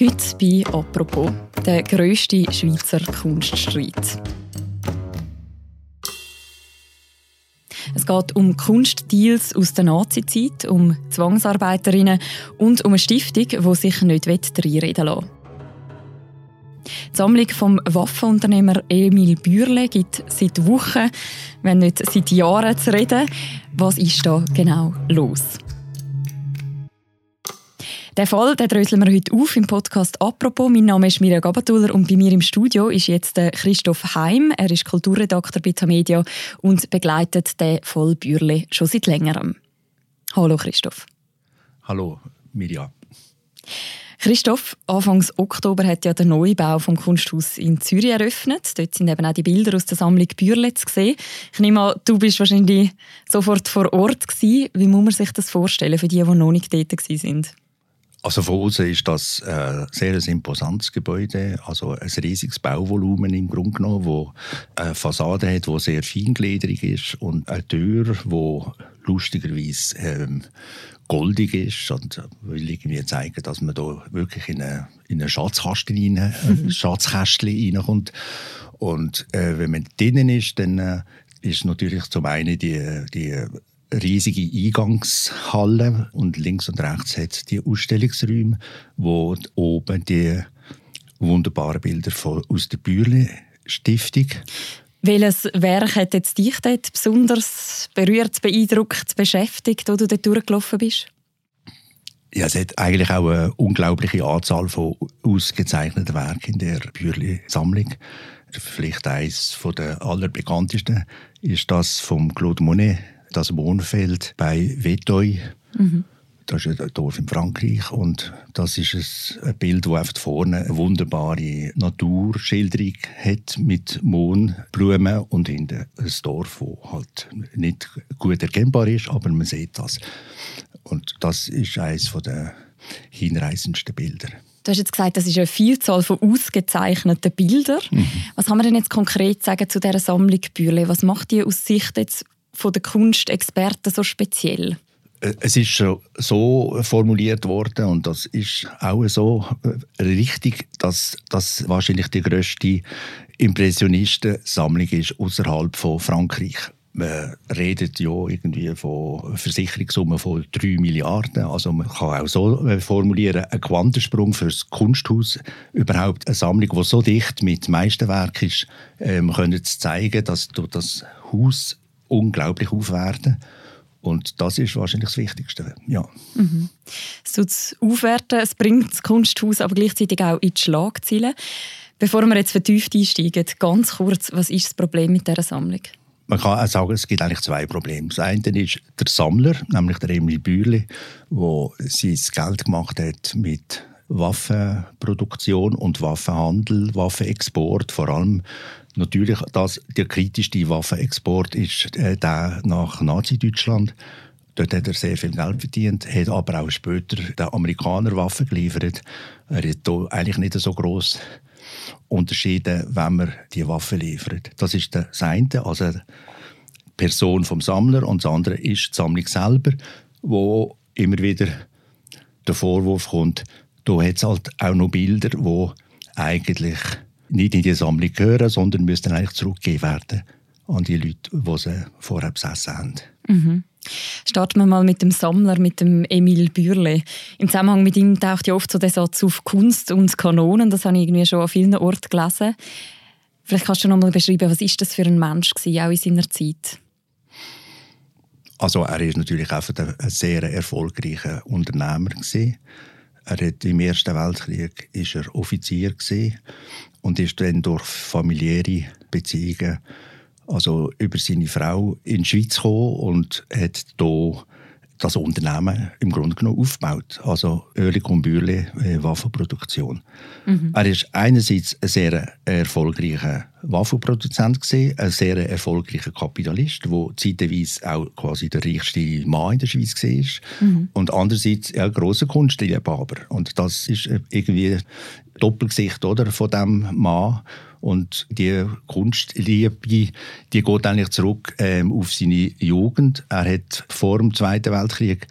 Heute bei «Apropos», der grösste Schweizer Kunststreit. Es geht um Kunstdeals aus der Nazizeit, um Zwangsarbeiterinnen und um eine Stiftung, die sich nicht reinreden lassen Die Sammlung vom Waffenunternehmer Emil Bürle gibt seit Wochen, wenn nicht seit Jahren zu reden. Was ist da genau los? Den Fall den dröseln wir heute auf im Podcast «Apropos». Mein Name ist Mirja Gabatuller und bei mir im Studio ist jetzt Christoph Heim. Er ist Kulturredakteur bei Tamedia und begleitet den Fall Bürle schon seit längerem. Hallo Christoph. Hallo Mirja. Christoph, Anfangs Oktober hat ja der Neubau vom Kunsthaus in Zürich eröffnet. Dort sind eben auch die Bilder aus der Sammlung Bürle zu sehen. Ich nehme an, du bist wahrscheinlich sofort vor Ort gewesen. Wie muss man sich das vorstellen für die, die noch nicht dort sind? Also von außen ist das ein sehr imposantes Gebäude, also ein riesiges Bauvolumen im Grunde genommen, wo eine Fassade hat, die sehr feingliedrig ist und eine Tür, die lustigerweise ähm, goldig ist und will irgendwie zeigen, dass man da wirklich in eine, in eine Schatzkasten rein, mhm. Schatzkästchen reinkommt. Und äh, wenn man drinnen ist, dann äh, ist natürlich zum einen die, die riesige Eingangshalle und links und rechts hat es die Ausstellungsräume, wo oben die wunderbaren Bilder von, aus der Bürle Stiftung welches Werk hat jetzt dich dort besonders berührt, beeindruckt, beschäftigt, wo du dort durchgelaufen bist? Ja, es hat eigentlich auch eine unglaubliche Anzahl von ausgezeichneten Werken in der Bürli-Sammlung. Vielleicht eines der allerbekanntesten ist das von Claude Monet, das Wohnfeld bei Vetoi. Mhm. Das ist ein Dorf in Frankreich und das ist ein Bild, das einfach vorne eine wunderbare Naturschilderung hat mit Mohnblumen und hinten ein Dorf, das halt nicht gut erkennbar ist, aber man sieht das. Und das ist eines der hinreißendsten Bilder. Du hast jetzt gesagt, das ist eine Vielzahl von ausgezeichneten Bildern. Mhm. Was kann man denn jetzt konkret sagen zu dieser Sammlung Bürle? Was macht die aus Sicht jetzt von der Kunstexperten so speziell? Äh, es ist schon so formuliert worden und das ist auch so äh, richtig, dass das wahrscheinlich die größte Impressionistensammlung ist außerhalb von Frankreich. Man redet ja irgendwie von Versicherungssummen von 3 Milliarden. Also man kann auch so äh, formulieren, ein Quantensprung für das Kunsthaus. Überhaupt eine Sammlung, die so dicht mit Meisterwerk ist, ähm, können zeigen, dass das Haus unglaublich aufwerten. Und das ist wahrscheinlich das Wichtigste. Ja. Mhm. Es tut es aufwerten, es bringt das Kunsthaus aber gleichzeitig auch in die Schlagzeilen. Bevor wir jetzt vertieft einsteigen, ganz kurz, was ist das Problem mit dieser Sammlung? Man kann auch sagen, es gibt eigentlich zwei Probleme. Das eine ist der Sammler, nämlich der Emil Bürli, der sein Geld gemacht hat mit Waffenproduktion und Waffenhandel, Waffenexport, vor allem Natürlich, das, der kritischste Waffenexport ist äh, der nach Nazi-Deutschland. Dort hat er sehr viel Geld verdient, hat aber auch später den Amerikanern Waffen geliefert. Er hat hier eigentlich nicht so groß unterschieden, wenn man die Waffen liefert. Das ist das eine, also die Person vom Sammler, und das andere ist die Sammlung selber, wo immer wieder der Vorwurf kommt, da hat es halt auch noch Bilder, wo eigentlich nicht in die Sammlung gehören, sondern müssten eigentlich zurückgegeben werden an die Leute, die sie vorher besessen haben. Mhm. Starten wir mal mit dem Sammler, mit dem Emil Bürle. Im Zusammenhang mit ihm taucht ja oft so der Satz auf Kunst und Kanonen. Das habe ich irgendwie schon an vielen Orten gelesen. Vielleicht kannst du noch mal beschreiben, was ist das für ein Mensch gewesen, auch in seiner Zeit? Also er ist natürlich auch ein sehr erfolgreicher Unternehmer gewesen. Er hat im Ersten Weltkrieg ist er Offizier gewesen und ist dann durch familiäre Beziehungen also über seine Frau in die Schweiz gekommen und hat hier das Unternehmen im Grunde genommen aufgebaut. Also Oerlikon Bürle äh, Waffenproduktion. Mhm. Er ist einerseits ein sehr erfolgreicher Waffenproduzent gewesen, ein sehr erfolgreicher Kapitalist, der zeitweise auch quasi der reichste Mann in der Schweiz war. Mhm. Und andererseits ein grosser Kunstliebhaber. Und das ist irgendwie Doppelgesicht oder, von dem Mann. Und die Kunstliebe, die geht eigentlich zurück ähm, auf seine Jugend. Er hat vor dem Zweiten Weltkrieg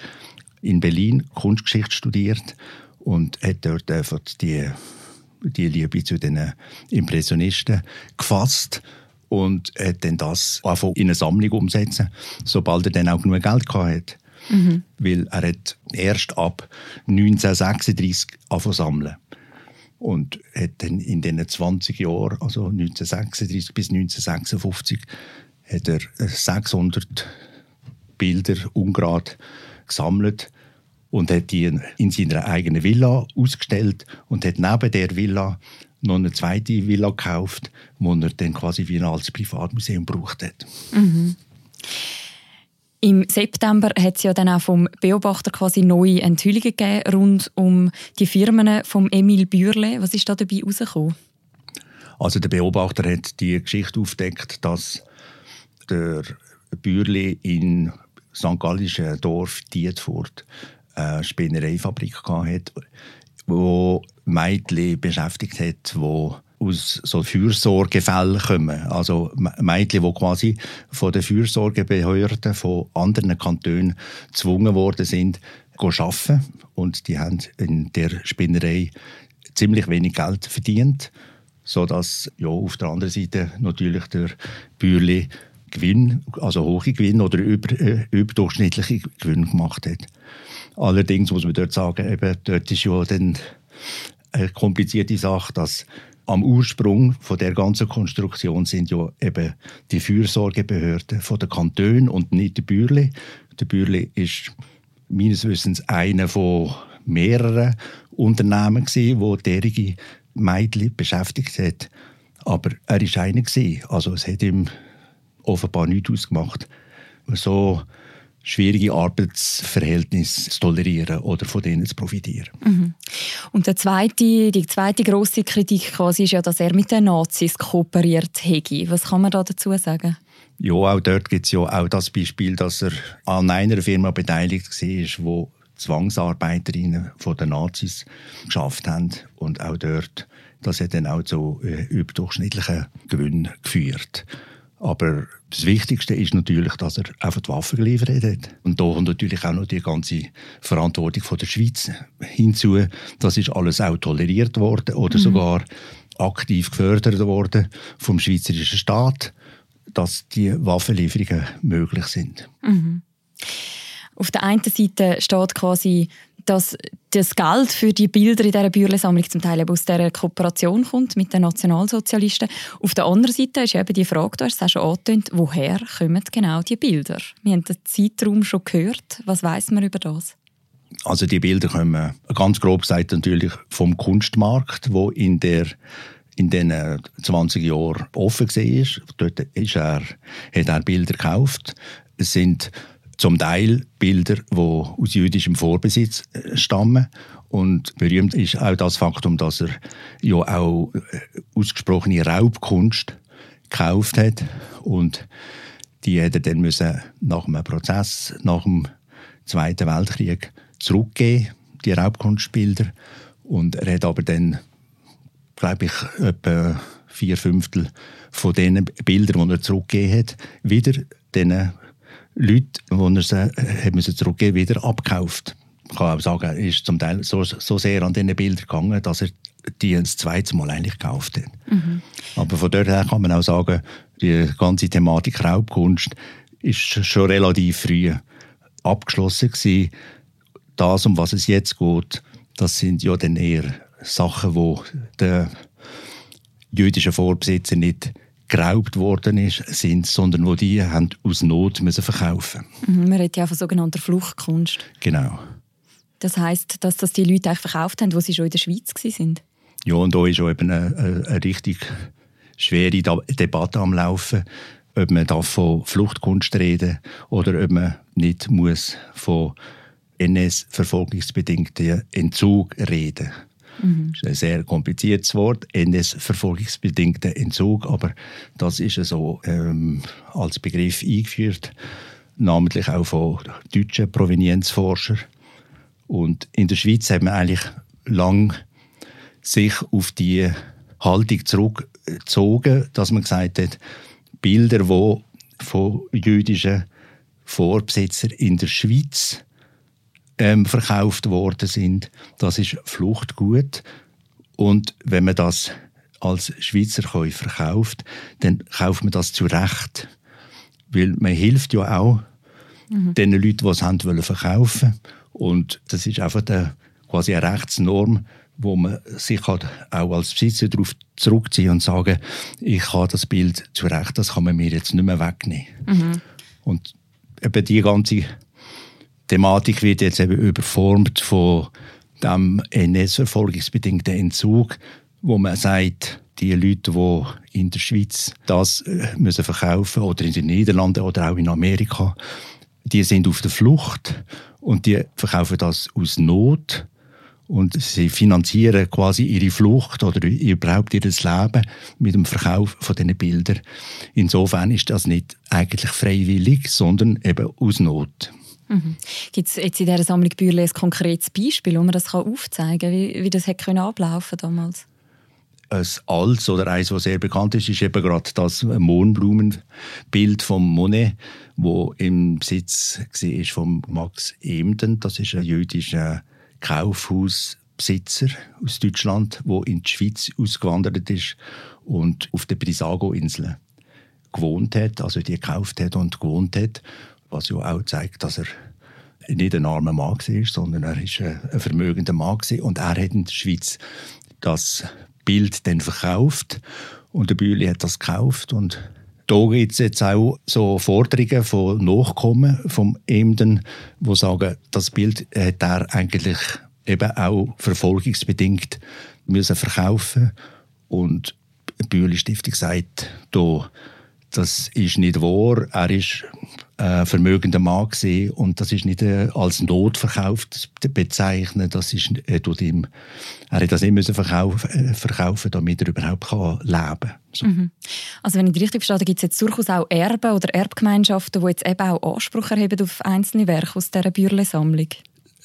in Berlin Kunstgeschichte studiert und hat dort einfach die, die Liebe zu den Impressionisten gefasst und hat dann das einfach in eine Sammlung umsetzen, sobald er dann auch genug Geld hatte. Mhm. Weil er hat erst ab 1936 angefangen sammeln und hat dann in diesen 20 Jahren, also 1936 bis 1956, hat er 600 Bilder ungerade gesammelt und hat die in seiner eigenen Villa ausgestellt und hat neben der Villa noch eine zweite Villa gekauft, die er dann quasi wie ein altes Privatmuseum gebraucht hat. Mhm. Im September hat es ja dann auch vom Beobachter quasi neue Enthüllungen gegeben rund um die Firmen von Emil Bürle. Was ist da dabei herausgekommen? Also der Beobachter hat die Geschichte aufdeckt, dass der Bürle in St. Gallischen Dorf Dietfurt eine Spinnereifabrik hatte, wo Mädchen beschäftigt hat, die aus so Fürsorgefällen kommen. Also Mädchen, die quasi von den Fürsorgebehörden von anderen Kantonen gezwungen worden sind, arbeiten. Und die haben in der Spinnerei ziemlich wenig Geld verdient, sodass ja, auf der anderen Seite natürlich der Bürli Gewinn, also hohe Gewinn oder über, äh, überdurchschnittliche Gewinn gemacht hat. Allerdings muss man dort sagen, eben, dort ist ja dann eine komplizierte Sache, dass am Ursprung von der ganzen Konstruktion sind ja eben die Fürsorgebehörden von der Kanton und nicht der Bürli. Der Bürli ist meines Wissens einer von mehreren Unternehmen gewesen, wo derige Mädchen beschäftigt hat. Aber er ist einer. Also es hat ihm offenbar nichts ausgemacht. So schwierige Arbeitsverhältnisse zu tolerieren oder von denen zu profitieren. Mhm. Und der zweite, die zweite große Kritik quasi ist ja, dass er mit den Nazis kooperiert hätte. Was kann man da dazu sagen? Ja, auch dort gibt es ja auch das Beispiel, dass er an einer Firma beteiligt war, wo Zwangsarbeiterinnen von den Nazis geschafft haben und auch dort, das hat dann auch zu äh, überdurchschnittlichen Gewinnen geführt. Aber das Wichtigste ist natürlich, dass er einfach die Waffen geliefert hat. Und da kommt natürlich auch noch die ganze Verantwortung von der Schweiz hinzu. Das ist alles auch toleriert worden oder mhm. sogar aktiv gefördert worden vom schweizerischen Staat, dass die Waffenlieferungen möglich sind. Mhm. Auf der einen Seite steht quasi dass das Geld für die Bilder in dieser Bürle-Sammlung zum Teil aus dieser Kooperation kommt mit den Nationalsozialisten. Auf der anderen Seite ist eben die Frage, du hast es auch schon angetönt, woher kommen genau die Bilder? Wir haben den Zeitraum schon gehört. Was weiß man über das? Also die Bilder kommen ganz grob gesagt natürlich vom Kunstmarkt, wo in der in den 20 Jahren offen war. Dort ist er, hat er Bilder gekauft. Es sind zum Teil Bilder, die aus jüdischem Vorbesitz äh, stammen. Und berühmt ist auch das Faktum, dass er ja auch äh, ausgesprochene Raubkunst gekauft hat. Und die hätte dann müssen nach einem Prozess, nach dem Zweiten Weltkrieg zurückgeben, die Raubkunstbilder. Und er hat aber dann, glaube ich, etwa vier Fünftel von den Bildern, die er zurückgegeben hat, wieder diesen Leute, die er sie hat müssen zurückgeben wieder abgekauft. Ich kann auch sagen, er ist zum Teil so, so sehr an diesen Bildern gegangen, dass er die das zweite Mal eigentlich gekauft hat. Mhm. Aber von dort her kann man auch sagen, die ganze Thematik Raubkunst ist schon relativ früh abgeschlossen gewesen. Das, um was es jetzt geht, das sind ja dann eher Sachen, wo der jüdische Vorbesitzer nicht geraubt worden ist, sind, sondern wo die haben aus Not müssen verkaufen. Mhm, man redet ja von sogenannter Fluchtkunst. Genau. Das heißt, dass das die Leute eigentlich verkauft haben, wo sie schon in der Schweiz sind. Ja, und da ist auch eben eine, eine, richtig schwere Debatte am Laufen, ob man da von Fluchtkunst reden oder ob man nicht muss von NS-verfolgungsbedingten Entzug reden muss. Mhm. Das ist ein sehr kompliziertes Wort, NS-verfolgungsbedingter Entzug, aber das ist so ähm, als Begriff eingeführt, namentlich auch von deutschen Provenienzforschern. Und in der Schweiz hat man eigentlich lang sich auf die Haltung zurückgezogen, dass man gesagt hat, Bilder, die von jüdischen Vorbesitzern in der Schweiz ähm, verkauft worden sind. Das ist Fluchtgut. Und wenn man das als Schweizer Käufer kauft, dann kauft man das zu Recht. Weil man hilft ja auch mhm. den Leuten, die es haben wollen verkaufen. Und das ist einfach der, quasi eine Rechtsnorm, wo man sich halt auch als Besitzer darauf zurückziehen und sagen, ich habe das Bild zu Recht, das kann man mir jetzt nicht mehr wegnehmen. Mhm. Und eben die ganze Thematik wird jetzt eben überformt von dem NS-verfolgungsbedingten Entzug, wo man sagt, die Leute, die in der Schweiz das äh, müssen verkaufen oder in den Niederlanden oder auch in Amerika, die sind auf der Flucht und die verkaufen das aus Not und sie finanzieren quasi ihre Flucht oder überhaupt ihr Leben mit dem Verkauf von diesen Bildern. Insofern ist das nicht eigentlich freiwillig, sondern eben aus Not. Mhm. Gibt es jetzt in dieser Sammlung Bürle ein konkretes Beispiel, wo man das aufzeigen kann, wie, wie das hätte ablaufen damals? Ein altes oder eines, das sehr bekannt ist, ist eben gerade das Mohnblumenbild von Monet, wo im Besitz war von Max Emden. Das ist ein jüdischer Kaufhausbesitzer aus Deutschland, der in die Schweiz ausgewandert ist und auf der Brisago-Insel gewohnt hat, also die gekauft hat und gewohnt hat was ja auch zeigt, dass er nicht ein armer Mann war, sondern er ist ein vermögender Mann war. und er hat in der Schweiz das Bild dann verkauft. Und der Bühli hat das gekauft. Und da gibt es jetzt auch so Forderungen von Nachkommen vom Emden, wo sagen, das Bild hat er eigentlich eben auch verfolgungsbedingt müssen verkaufen. Und die Bühli Stiftung sagt, da, das ist nicht wahr. Er ist äh, vermögender Mann gesehen und das ist nicht äh, als Notverkauf zu bezeichnen. Das ist äh, ihm, er hat das nicht müssen verkaufen, äh, verkaufen, damit er überhaupt kann leben kann. So. Mhm. Also wenn ich richtig verstehe, gibt es jetzt durchaus auch Erben oder Erbgemeinschaften, die jetzt eben auch Anspruch erheben auf einzelne Werke aus dieser Bürle-Sammlung?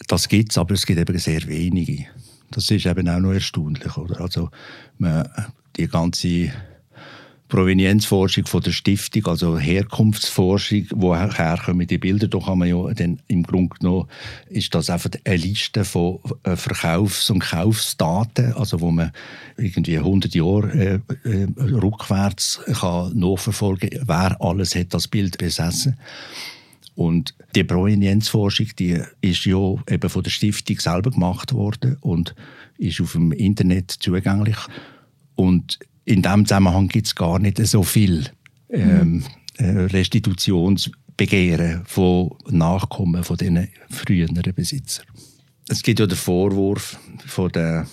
Das gibt es, aber es gibt eben sehr wenige. Das ist eben auch noch erstaunlich. Oder? Also man, die ganze Provenienzforschung von der Stiftung, also Herkunftsforschung, woher kommen die Bilder, da kann man ja dann im Grunde genommen, ist das einfach eine Liste von äh, Verkaufs- und Kaufsdaten, also wo man irgendwie 100 Jahre äh, äh, rückwärts kann nachverfolgen, wer alles hat das Bild besessen. Und die Provenienzforschung, die ist ja eben von der Stiftung selber gemacht worden und ist auf dem Internet zugänglich. Und in diesem Zusammenhang gibt es gar nicht so viel ähm, äh, Restitutionsbegehren von Nachkommen von diesen früheren Besitzern. Es gibt ja den Vorwurf von den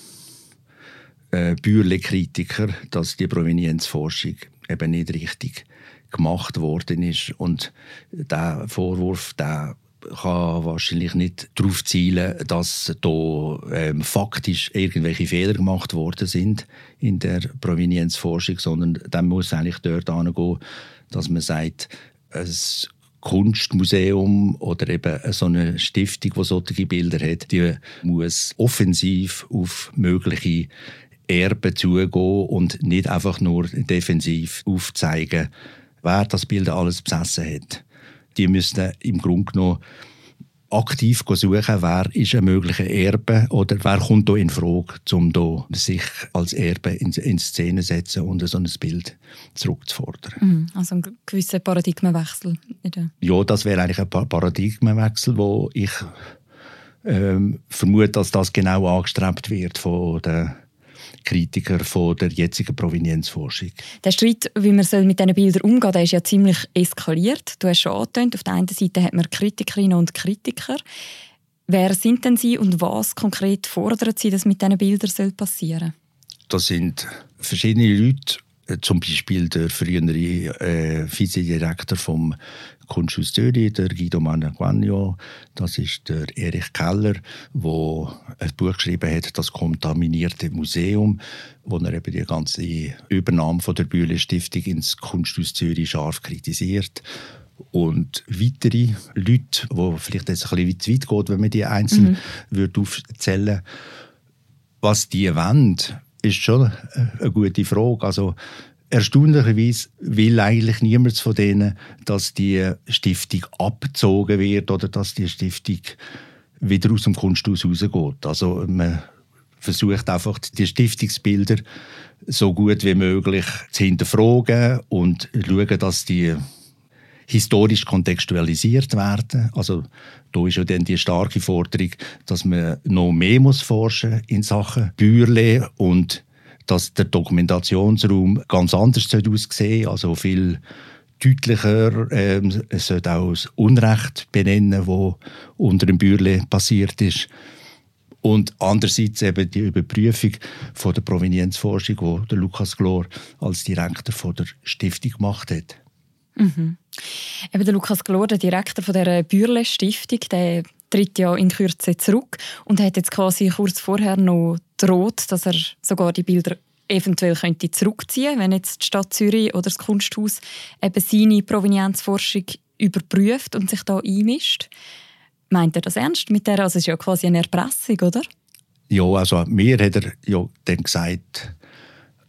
äh, Bürle-Kritiker, dass die Provenienzforschung eben nicht richtig gemacht worden ist. Und der Vorwurf, der kann wahrscheinlich nicht darauf zielen, dass da ähm, faktisch irgendwelche Fehler gemacht worden sind in der Provenienzforschung, sondern dann muss eigentlich dort angehen, dass man sagt, ein Kunstmuseum oder eben so eine Stiftung, die solche Bilder hat, die muss offensiv auf mögliche Erben zugehen und nicht einfach nur defensiv aufzeigen, wer das Bild alles besessen hat die müssten im Grunde genommen aktiv suchen, wer ist ein möglicher Erbe oder wer kommt da in Frage, um da sich als Erbe in, in Szene zu setzen und so ein Bild zurückzufordern. Mhm, also ein gewisser Paradigmenwechsel. Ja, das wäre eigentlich ein Paradigmenwechsel, wo ich ähm, vermute, dass das genau angestrebt wird von der Kritiker von der jetzigen Provenienzforschung. Der Streit, wie man mit diesen Bildern umgehen soll, ist ja ziemlich eskaliert. Du hast schon angetönt, auf der einen Seite hat man Kritikerinnen und Kritiker. Wer sind denn sie und was konkret fordern sie, dass mit diesen Bildern passieren soll? Das sind verschiedene Leute, zum Beispiel der frühere äh, Vizedirektor vom Kunsthaus Zürich, der Guido Managuagno, das ist der Erich Keller, der ein Buch geschrieben hat, das kontaminierte Museum, wo er eben die ganze Übernahme von der Bühle Stiftung ins Kunsthaus Zürich scharf kritisiert und weitere Leute, wo vielleicht jetzt ein bisschen zu weit geht, wenn man die einzeln mhm. aufzählen was die wollen, ist schon eine gute Frage. Also Erstaunlicherweise will eigentlich niemand von denen, dass die Stiftung abgezogen wird oder dass die Stiftung wieder aus dem Kunsthaus rausgeht. Also man versucht einfach die Stiftungsbilder so gut wie möglich zu hinterfragen und schauen, dass die historisch kontextualisiert werden. Also da ist ja dann die starke Forderung, dass man noch mehr muss forschen in Sachen Bürle und dass der Dokumentationsraum ganz anders aussehen also viel deutlicher. Ähm, es sollte auch das Unrecht benennen, wo unter dem Bürle passiert ist. Und andererseits eben die Überprüfung von der Provenienzforschung, die Lukas Glor als Direktor von der Stiftung gemacht hat. Mhm. Eben der Lukas Glor, der Direktor von der Bürle Stiftung, der tritt ja in Kürze zurück und hat jetzt quasi kurz vorher noch droht, dass er sogar die Bilder eventuell könnte zurückziehen, wenn jetzt die Stadt Zürich oder das Kunsthaus eben seine Provenienzforschung überprüft und sich da einmischt. Meint er das ernst mit der? Also es ist ja quasi eine Erpressung, oder? Ja, also mir hat er ja dann gesagt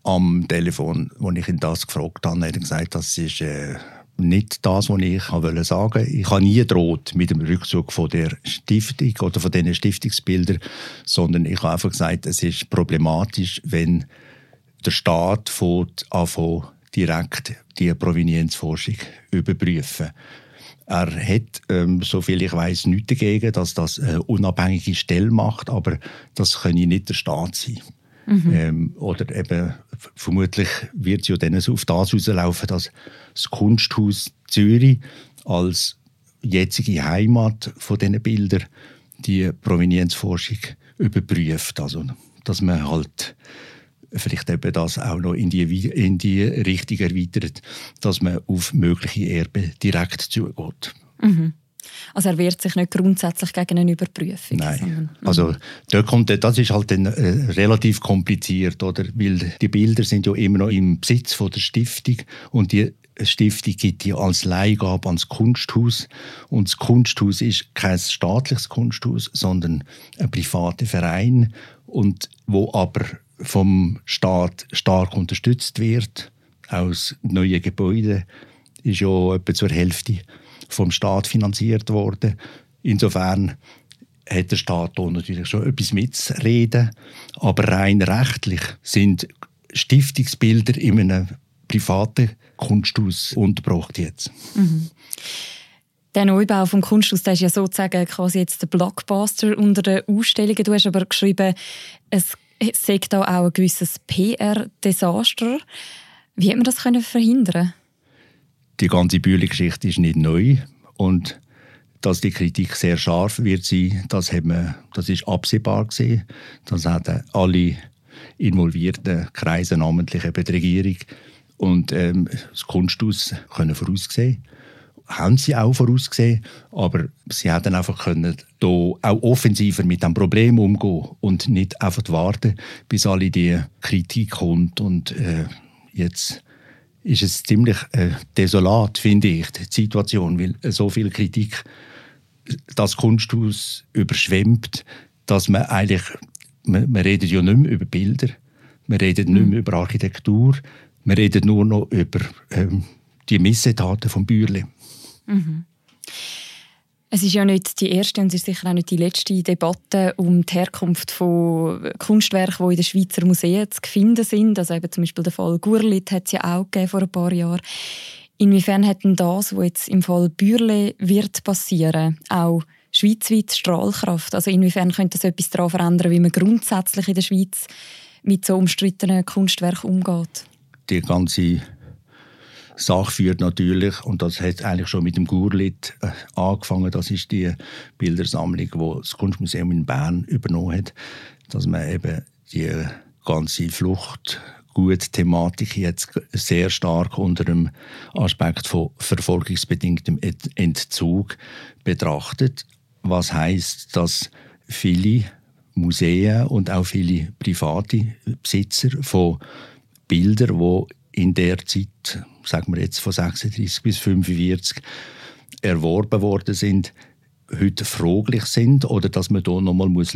am Telefon, als ich ihn das gefragt habe, hat er gesagt, das ist äh, nicht das, was ich wollte sagen. Ich habe nie droht mit dem Rückzug von der Stiftung oder von diesen Stiftungsbildern, sondern ich habe einfach gesagt, es ist problematisch, wenn der Staat anfängt, direkt die Provenienzforschung überprüfen. Er hat, ähm, soviel ich weiß, nichts dagegen, dass das eine unabhängige Stelle macht, aber das kann nicht der Staat sein. Mhm. Ähm, oder eben, vermutlich wird es ja dann auf das herauslaufen, dass das Kunsthaus Zürich als jetzige Heimat von diesen Bildern die Provenienzforschung überprüft. Also, dass man halt vielleicht eben das auch noch in die, in die Richtung erweitert, dass man auf mögliche Erben direkt zugeht. Mhm. Also er wehrt sich nicht grundsätzlich gegen eine Überprüfung. Nein, mhm. also da kommt, das ist halt dann, äh, relativ kompliziert, oder? Weil die Bilder sind ja immer noch im Besitz von der Stiftung und die Stiftung gibt die als Leihgabe ans Kunsthaus und das Kunsthaus ist kein staatliches Kunsthaus, sondern ein privater Verein und wo aber vom Staat stark unterstützt wird. Aus neuen Gebäuden ist ja etwa zur Hälfte vom Staat finanziert worden. Insofern hat der Staat hier natürlich schon etwas mitzureden. Aber rein rechtlich sind Stiftungsbilder in einem privaten Kunsthaus untergebracht jetzt. Mhm. Der Neubau vom Kunsthaus der ist ja sozusagen quasi jetzt der Blockbuster unter den Ausstellungen. Du hast aber geschrieben, es sagt da auch ein gewisses PR-Desaster. Wie hat man das verhindern Die ganze Bühlengeschichte ist nicht neu und dass die Kritik sehr scharf wird sein, das, hat man, das ist absehbar gewesen. Das hatten alle involvierten Kreise, namentlich eben die Regierung und ähm, das Kunsthaus können voraussehen haben sie auch vorausgesehen, aber sie hätten einfach können da auch offensiver mit dem Problem umgehen und nicht einfach warten, bis alle die Kritik kommt und äh, jetzt ist es ziemlich äh, desolat, finde ich, die Situation, weil so viel Kritik das Kunsthaus überschwemmt, dass man eigentlich, man, man redet ja nicht mehr über Bilder, man redet nicht mehr über Architektur, man redet nur noch über ähm, die Missetaten von Bürle. Mhm. Es ist ja nicht die erste und es ist sicher auch nicht die letzte Debatte um die Herkunft von Kunstwerken, die in den Schweizer Museen zu finden sind. Also eben zum Beispiel der Fall Gurlit hat es ja auch gegeben vor ein paar Jahren. Inwiefern hat denn das, was jetzt im Fall Bürle wird passieren, auch schweizweit Strahlkraft? Also inwiefern könnte das etwas daran verändern, wie man grundsätzlich in der Schweiz mit so umstrittenen Kunstwerken umgeht? Die ganze Sache führt natürlich, und das hat eigentlich schon mit dem Gurlit äh, angefangen, das ist die Bildersammlung, die das Kunstmuseum in Bern übernommen hat, dass man eben die ganze Flucht gut Thematik jetzt sehr stark unter dem Aspekt von verfolgungsbedingtem Entzug betrachtet. Was heißt, dass viele Museen und auch viele private Besitzer von Bildern, die in der Zeit, sagen wir jetzt von 36 bis 45, erworben worden sind, heute fraglich sind oder dass man da nochmal schauen muss,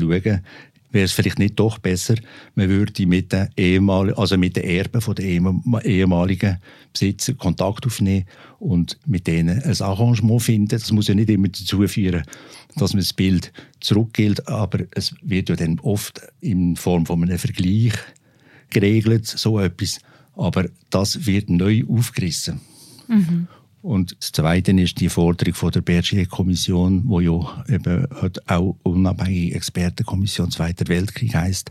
wäre es vielleicht nicht doch besser, man würde mit den, ehemaligen, also mit den Erben von den ehemaligen Besitzer Kontakt aufnehmen und mit denen ein Arrangement finden. Das muss ja nicht immer dazu führen, dass man das Bild zurückgilt, aber es wird ja dann oft in Form von einem Vergleich geregelt, so etwas. Aber das wird neu aufgerissen. Mhm. Und das Zweite ist die Forderung von der Bergier-Kommission, wo ja eben auch unabhängige Expertenkommission Zweiter Weltkrieg heißt,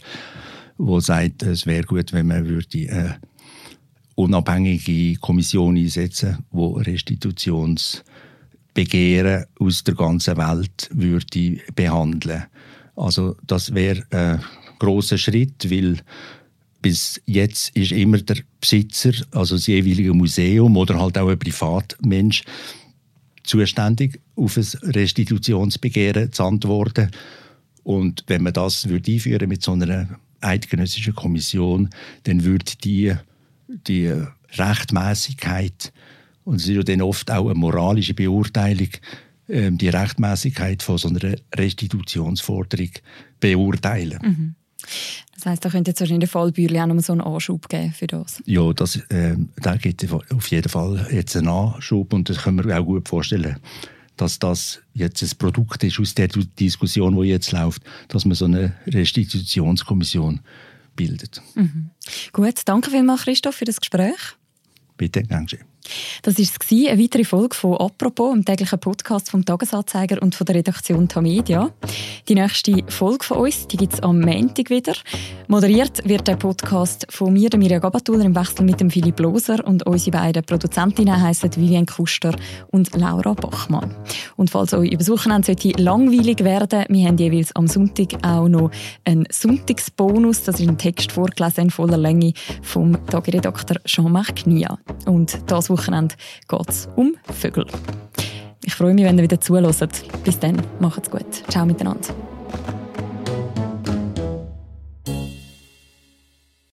wo sagt, es wäre gut, wenn man würde eine unabhängige Kommission einsetzen, wo Restitutionsbegehren aus der ganzen Welt würde behandeln. Also das wäre ein großer Schritt, weil bis jetzt ist immer der Besitzer, also das jeweilige Museum oder halt auch ein Privatmensch, zuständig, auf ein Restitutionsbegehren zu antworten. Und wenn man das würde einführen mit so einer eidgenössischen Kommission, dann würde die, die Rechtmäßigkeit, und es ist ja dann oft auch eine moralische Beurteilung, ähm, die Rechtmäßigkeit von so einer Restitutionsforderung beurteilen. Mhm. Das heisst, da könnte jetzt wahrscheinlich der Fall Bürli auch noch so einen Anschub geben für das. Ja, das, äh, da gibt auf jeden Fall jetzt einen Anschub und das können wir auch gut vorstellen, dass das jetzt ein Produkt ist aus der Diskussion, die jetzt läuft, dass man so eine Restitutionskommission bildet. Mhm. Gut, danke vielmals Christoph für das Gespräch. Bitte, danke schön. Das war eine weitere Folge von «Apropos», dem täglichen Podcast vom «Tagesanzeiger» und von der Redaktion Tamedia. Die nächste Folge von uns gibt es am Montag wieder. Moderiert wird der Podcast von mir, der Mirja Gabatuller, im Wechsel mit dem Philipp Loser und unsere beiden Produzentinnen heißen Vivian Kuster und Laura Bachmann. Und falls euch über Wochenende sollte langweilig werden, wir haben jeweils am Sonntag auch noch einen Sonntagsbonus. Das ist ein Text vorgelesen in voller Länge vom Tageredakteur Jean-Marc Nia. Und das Wochenende geht es um Vögel. Ich freue mich, wenn ihr wieder zuhört. Bis dann, macht's gut. Ciao miteinander.